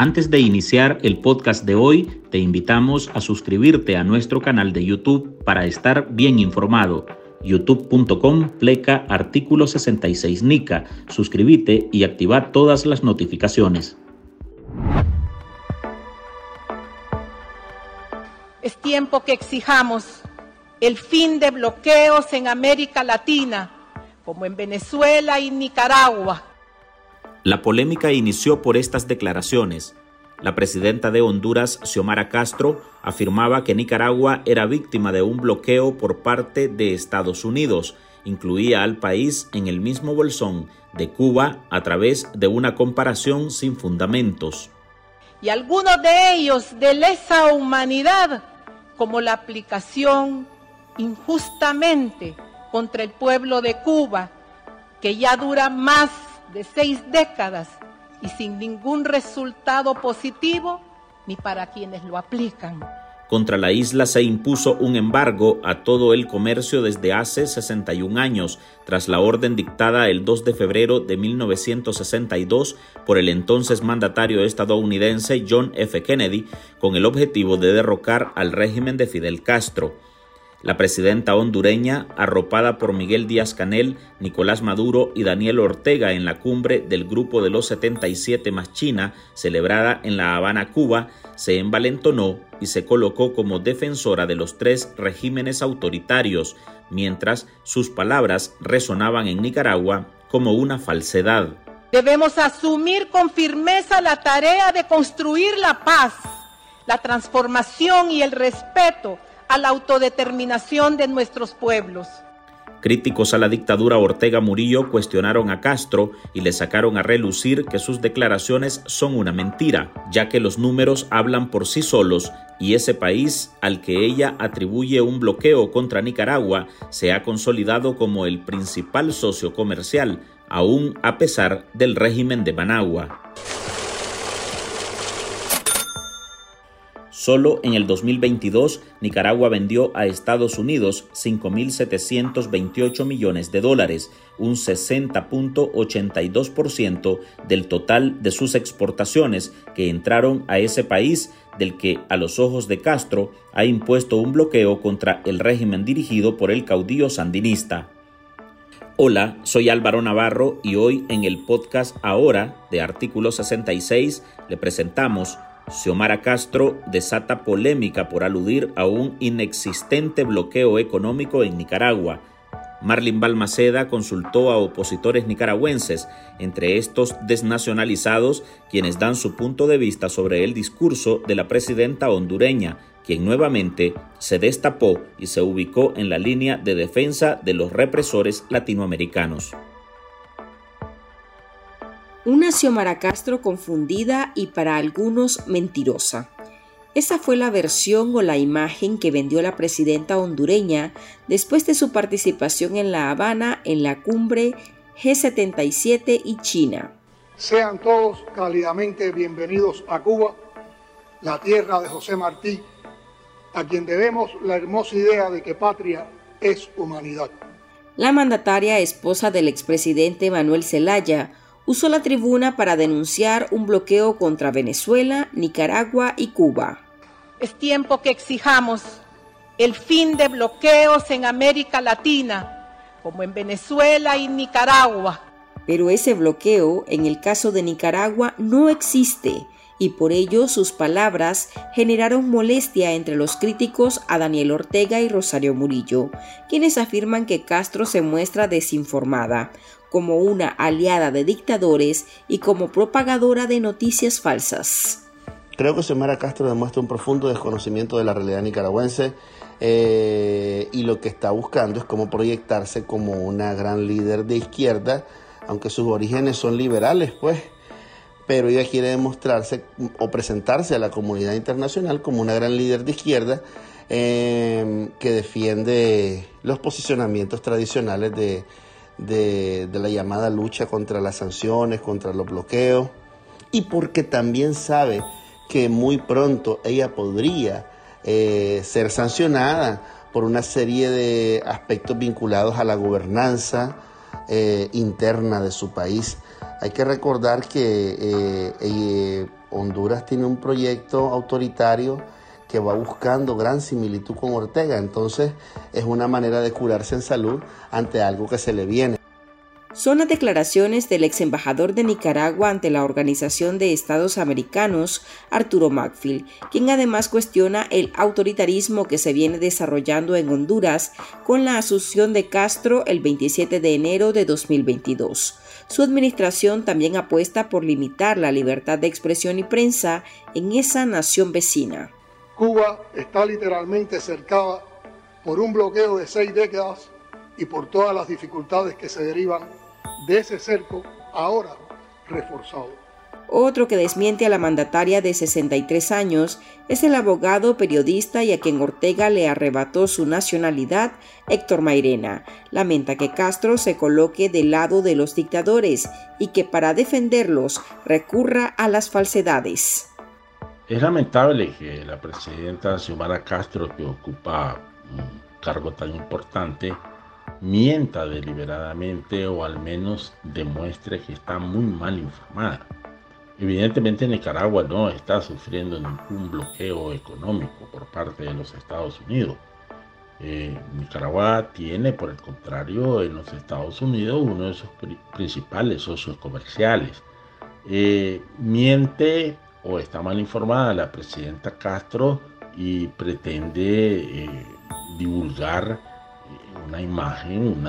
Antes de iniciar el podcast de hoy, te invitamos a suscribirte a nuestro canal de YouTube para estar bien informado. youtube.com pleca artículo 66 NICA. Suscríbete y activa todas las notificaciones. Es tiempo que exijamos el fin de bloqueos en América Latina, como en Venezuela y Nicaragua la polémica inició por estas declaraciones. La presidenta de Honduras, Xiomara Castro, afirmaba que Nicaragua era víctima de un bloqueo por parte de Estados Unidos. Incluía al país en el mismo bolsón de Cuba a través de una comparación sin fundamentos. Y algunos de ellos de lesa humanidad, como la aplicación injustamente contra el pueblo de Cuba, que ya dura más de seis décadas y sin ningún resultado positivo ni para quienes lo aplican. Contra la isla se impuso un embargo a todo el comercio desde hace 61 años, tras la orden dictada el 2 de febrero de 1962 por el entonces mandatario estadounidense John F. Kennedy, con el objetivo de derrocar al régimen de Fidel Castro. La presidenta hondureña, arropada por Miguel Díaz Canel, Nicolás Maduro y Daniel Ortega en la cumbre del Grupo de los 77 más China, celebrada en La Habana, Cuba, se envalentonó y se colocó como defensora de los tres regímenes autoritarios, mientras sus palabras resonaban en Nicaragua como una falsedad. Debemos asumir con firmeza la tarea de construir la paz, la transformación y el respeto a la autodeterminación de nuestros pueblos. Críticos a la dictadura Ortega Murillo cuestionaron a Castro y le sacaron a relucir que sus declaraciones son una mentira, ya que los números hablan por sí solos y ese país al que ella atribuye un bloqueo contra Nicaragua se ha consolidado como el principal socio comercial, aún a pesar del régimen de Managua. Solo en el 2022, Nicaragua vendió a Estados Unidos 5.728 millones de dólares, un 60.82% del total de sus exportaciones que entraron a ese país del que, a los ojos de Castro, ha impuesto un bloqueo contra el régimen dirigido por el caudillo sandinista. Hola, soy Álvaro Navarro y hoy en el podcast Ahora de Artículo 66 le presentamos Xiomara Castro desata polémica por aludir a un inexistente bloqueo económico en Nicaragua. Marlin Balmaceda consultó a opositores nicaragüenses, entre estos desnacionalizados, quienes dan su punto de vista sobre el discurso de la presidenta hondureña, quien nuevamente se destapó y se ubicó en la línea de defensa de los represores latinoamericanos. Una Xiomara Castro confundida y para algunos mentirosa. Esa fue la versión o la imagen que vendió la presidenta hondureña después de su participación en La Habana en la cumbre G77 y China. Sean todos cálidamente bienvenidos a Cuba, la tierra de José Martí, a quien debemos la hermosa idea de que patria es humanidad. La mandataria esposa del expresidente Manuel Zelaya usó la tribuna para denunciar un bloqueo contra Venezuela, Nicaragua y Cuba. Es tiempo que exijamos el fin de bloqueos en América Latina, como en Venezuela y Nicaragua. Pero ese bloqueo, en el caso de Nicaragua, no existe y por ello sus palabras generaron molestia entre los críticos a Daniel Ortega y Rosario Murillo, quienes afirman que Castro se muestra desinformada, como una aliada de dictadores y como propagadora de noticias falsas. Creo que Xiomara Castro demuestra un profundo desconocimiento de la realidad nicaragüense eh, y lo que está buscando es cómo proyectarse como una gran líder de izquierda, aunque sus orígenes son liberales, pues pero ella quiere demostrarse o presentarse a la comunidad internacional como una gran líder de izquierda eh, que defiende los posicionamientos tradicionales de, de, la llamada lucha contra las sanciones, contra los bloqueos, y porque también sabe que muy pronto ella podría eh, ser sancionada por una serie de aspectos vinculados a la gobernanza, eh, interna de su país. Hay que recordar que eh, Honduras tiene un proyecto autoritario que va buscando gran similitud con Ortega, entonces es una manera de curarse en salud ante algo que se le viene. Son las declaraciones del ex embajador de Nicaragua ante la Organización de Estados Americanos, Arturo Macfield, quien además cuestiona el autoritarismo que se viene desarrollando en Honduras con la asunción de Castro el 27 de enero de 2022. Su administración también apuesta por limitar la libertad de expresión y prensa en esa nación vecina. Cuba está literalmente cercada por un bloqueo de seis décadas y por todas las dificultades que se derivan de ese cerco ahora reforzado. Otro que desmiente a la mandataria de 63 años es el abogado, periodista y a quien Ortega le arrebató su nacionalidad, Héctor Mairena. Lamenta que Castro se coloque del lado de los dictadores y que para defenderlos recurra a las falsedades. Es lamentable que la presidenta Xiomara Castro, que ocupa un cargo tan importante, mienta deliberadamente o al menos demuestre que está muy mal informada. Evidentemente Nicaragua no está sufriendo ningún bloqueo económico por parte de los Estados Unidos. Eh, Nicaragua tiene, por el contrario, en los Estados Unidos uno de sus principales socios comerciales. Eh, miente o está mal informada la presidenta Castro y pretende eh, divulgar una imagen,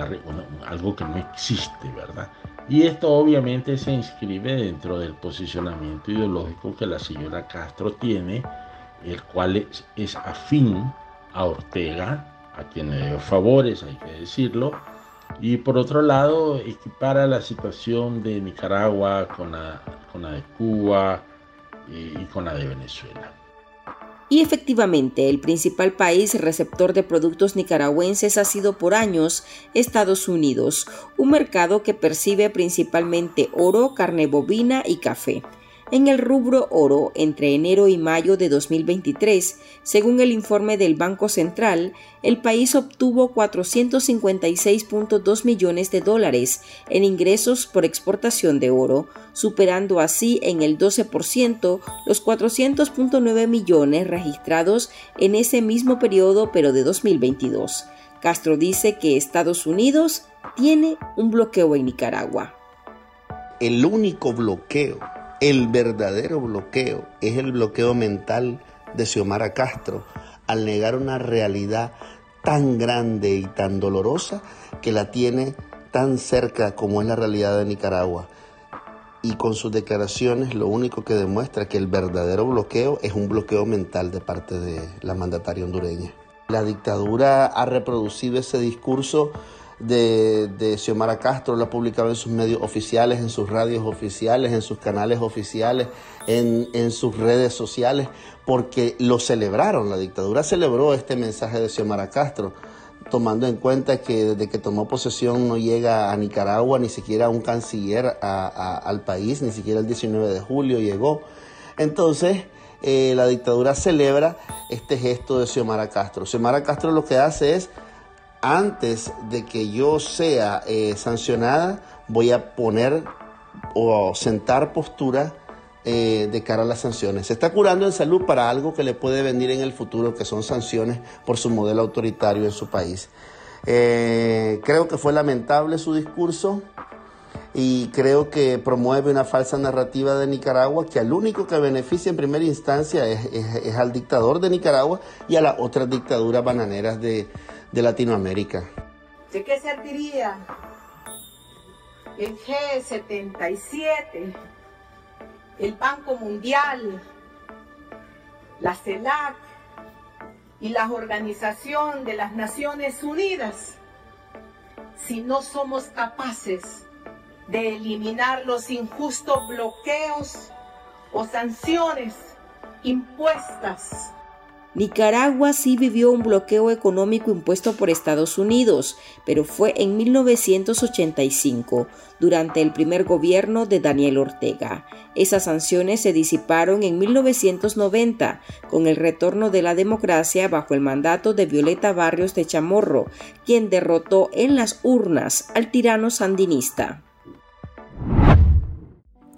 algo que no existe, ¿verdad? Y esto obviamente se inscribe dentro del posicionamiento ideológico que la señora Castro tiene, el cual es, afín a Ortega, a quien le dio favores, hay que decirlo, y por otro lado equipara la situación de Nicaragua con la, con la de Cuba y con la de Venezuela. Y efectivamente, el principal país receptor de productos nicaragüenses ha sido por años Estados Unidos, un mercado que percibe principalmente oro, carne bovina y café en el rubro oro entre enero y mayo de 2023. Según el informe del Banco Central, el país obtuvo 456.2 millones de dólares en ingresos por exportación de oro, superando así en el 12% los 400.9 millones registrados en ese mismo periodo pero de 2022. Castro dice que Estados Unidos tiene un bloqueo en Nicaragua. El único bloqueo el verdadero bloqueo es el bloqueo mental de Xiomara Castro al negar una realidad tan grande y tan dolorosa que la tiene tan cerca como es la realidad de Nicaragua. Y con sus declaraciones lo único que demuestra que el verdadero bloqueo es un bloqueo mental de parte de la mandataria hondureña. La dictadura ha reproducido ese discurso de, de Xiomara Castro, lo ha publicado en sus medios oficiales, en sus radios oficiales, en sus canales oficiales, en, en sus redes sociales, porque lo celebraron, la dictadura celebró este mensaje de Xiomara Castro tomando en cuenta que desde que tomó posesión no llega a Nicaragua ni siquiera un canciller al país, ni siquiera el 19 de julio llegó. Entonces, eh, la dictadura celebra este gesto de Xiomara Castro. Xiomara Castro lo que hace es antes de que yo sea eh, sancionada, voy a poner o sentar postura eh, de cara a las sanciones. Se está curando en salud para algo que le puede venir en el futuro, que son sanciones por su modelo autoritario en su país. Eh, creo que fue lamentable su discurso y creo que promueve una falsa narrativa de Nicaragua que al único que beneficia en primera instancia es al dictador de Nicaragua y a las otras dictaduras bananeras de, de Latinoamérica. ¿De qué serviría el G77, el Banco Mundial, la CELAC y la Organización de las Naciones Unidas si no somos capaces de eliminar los injustos bloqueos o sanciones impuestas Nicaragua sí vivió un bloqueo económico impuesto por Estados Unidos, pero fue en 1985, durante el primer gobierno de Daniel Ortega. Esas sanciones se disiparon en 1990, con el retorno de la democracia bajo el mandato de Violeta Barrios de Chamorro, quien derrotó en las urnas al tirano sandinista.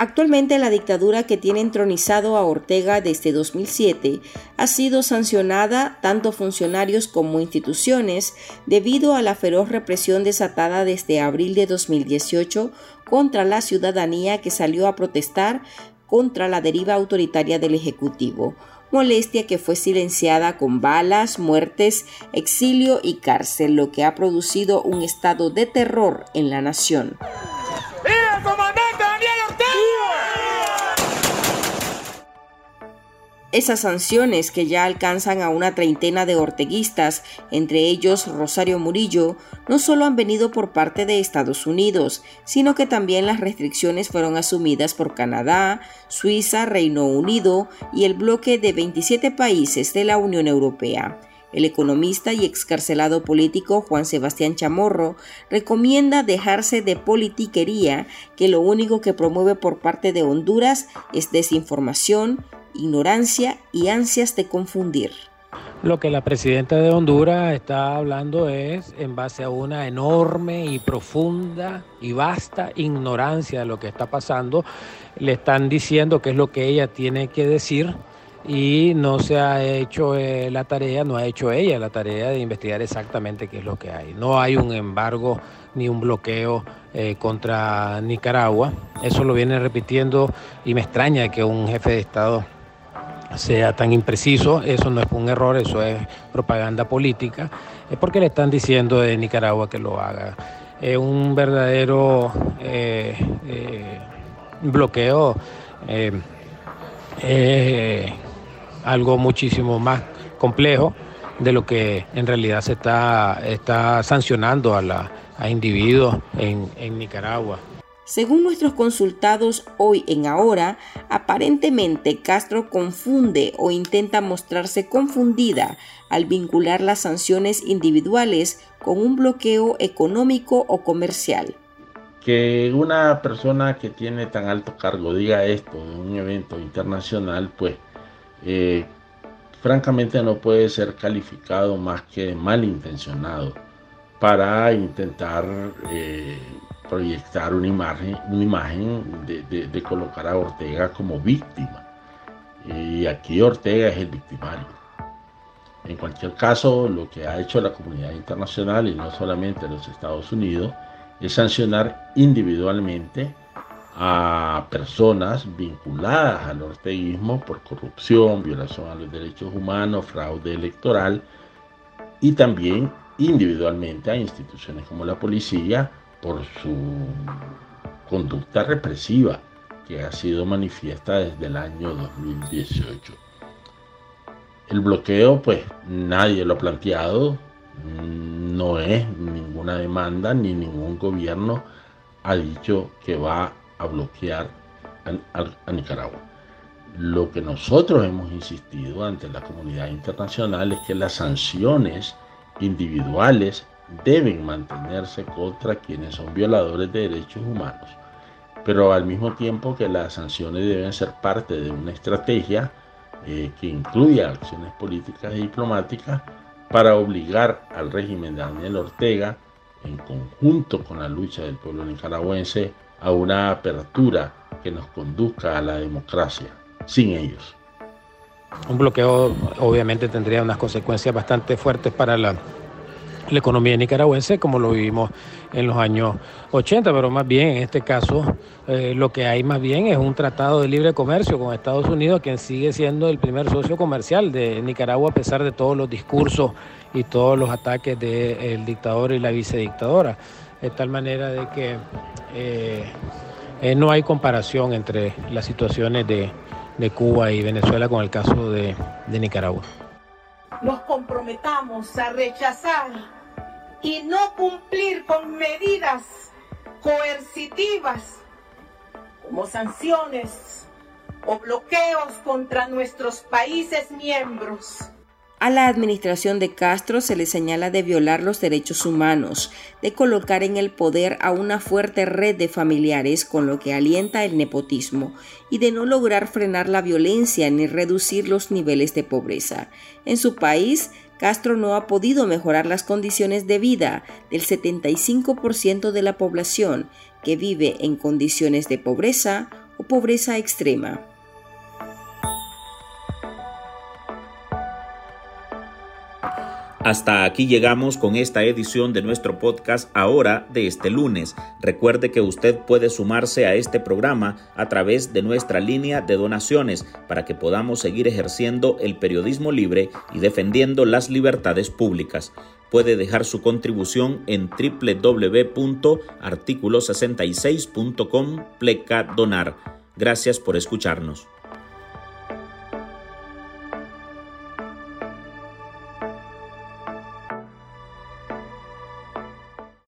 Actualmente la dictadura que tiene entronizado a Ortega desde 2007 ha sido sancionada tanto funcionarios como instituciones debido a la feroz represión desatada desde abril de 2018 contra la ciudadanía que salió a protestar contra la deriva autoritaria del Ejecutivo, molestia que fue silenciada con balas, muertes, exilio y cárcel, lo que ha producido un estado de terror en la nación. Esas sanciones que ya alcanzan a una treintena de orteguistas, entre ellos Rosario Murillo, no solo han venido por parte de Estados Unidos, sino que también las restricciones fueron asumidas por Canadá, Suiza, Reino Unido y el bloque de 27 países de la Unión Europea. El economista y excarcelado político Juan Sebastián Chamorro recomienda dejarse de politiquería que lo único que promueve por parte de Honduras es desinformación, ignorancia y ansias de confundir. Lo que la presidenta de Honduras está hablando es en base a una enorme y profunda y vasta ignorancia de lo que está pasando. Le están diciendo qué es lo que ella tiene que decir y no se ha hecho eh, la tarea, no ha hecho ella la tarea de investigar exactamente qué es lo que hay. No hay un embargo ni un bloqueo eh, contra Nicaragua. Eso lo viene repitiendo y me extraña que un jefe de Estado sea tan impreciso, eso no es un error, eso es propaganda política, es porque le están diciendo de Nicaragua que lo haga. Es un verdadero eh, eh, bloqueo, eh, algo muchísimo más complejo de lo que en realidad se está, está sancionando a, la, a individuos en, en Nicaragua. Según nuestros consultados hoy en Ahora, aparentemente Castro confunde o intenta mostrarse confundida al vincular las sanciones individuales con un bloqueo económico o comercial. Que una persona que tiene tan alto cargo diga esto en un evento internacional, pues eh, francamente no puede ser calificado más que malintencionado para intentar eh, proyectar una imagen, una imagen de, colocar a Ortega como víctima. Y aquí Ortega es el victimario. En cualquier caso, lo que ha hecho la comunidad internacional y no solamente los Estados Unidos es sancionar individualmente a personas vinculadas al orteguismo por corrupción, violación a los derechos humanos, fraude electoral y también individualmente a instituciones como la policía por su conducta represiva que ha sido manifiesta desde el año 2018. El bloqueo, pues nadie lo ha planteado, no es ninguna demanda ni ningún gobierno ha dicho que va a bloquear a, Nicaragua. Lo que nosotros hemos insistido ante la comunidad internacional es que las sanciones individuales deben mantenerse contra quienes son violadores de derechos humanos pero al mismo tiempo que las sanciones deben ser parte de una estrategia eh, que incluya acciones políticas y diplomáticas para obligar al régimen de Daniel Ortega, en conjunto con la lucha del pueblo nicaragüense, a una apertura que nos conduzca a la democracia, sin ellos. Un bloqueo obviamente tendría unas consecuencias bastante fuertes para la, economía nicaragüense, como lo vivimos en los años 80, pero más bien en este caso eh, lo que hay más bien es un tratado de libre comercio con Estados Unidos, quien sigue siendo el primer socio comercial de Nicaragua a pesar de todos los discursos y todos los ataques del dictador y la vicedictadora. De tal manera de que eh, eh, no hay comparación entre las situaciones de, Cuba y Venezuela con el caso de, de Nicaragua. Nos comprometamos a rechazar y no cumplir con medidas coercitivas como sanciones o bloqueos contra nuestros países miembros a la administración de Castro se le señala de violar los derechos humanos, de colocar en el poder a una fuerte red de familiares con lo que alienta el nepotismo y de no lograr frenar la violencia ni reducir los niveles de pobreza. En su país, Castro no ha podido mejorar las condiciones de vida del 75% de la población que vive en condiciones de pobreza o pobreza extrema. Hasta aquí llegamos con esta edición de nuestro podcast ahora de este lunes. Recuerde que usted puede sumarse a este programa a través de nuestra línea de donaciones para que podamos seguir ejerciendo el periodismo libre y defendiendo las libertades públicas. Puede dejar su contribución en www.articulo66.com pleca donar. Gracias por escucharnos.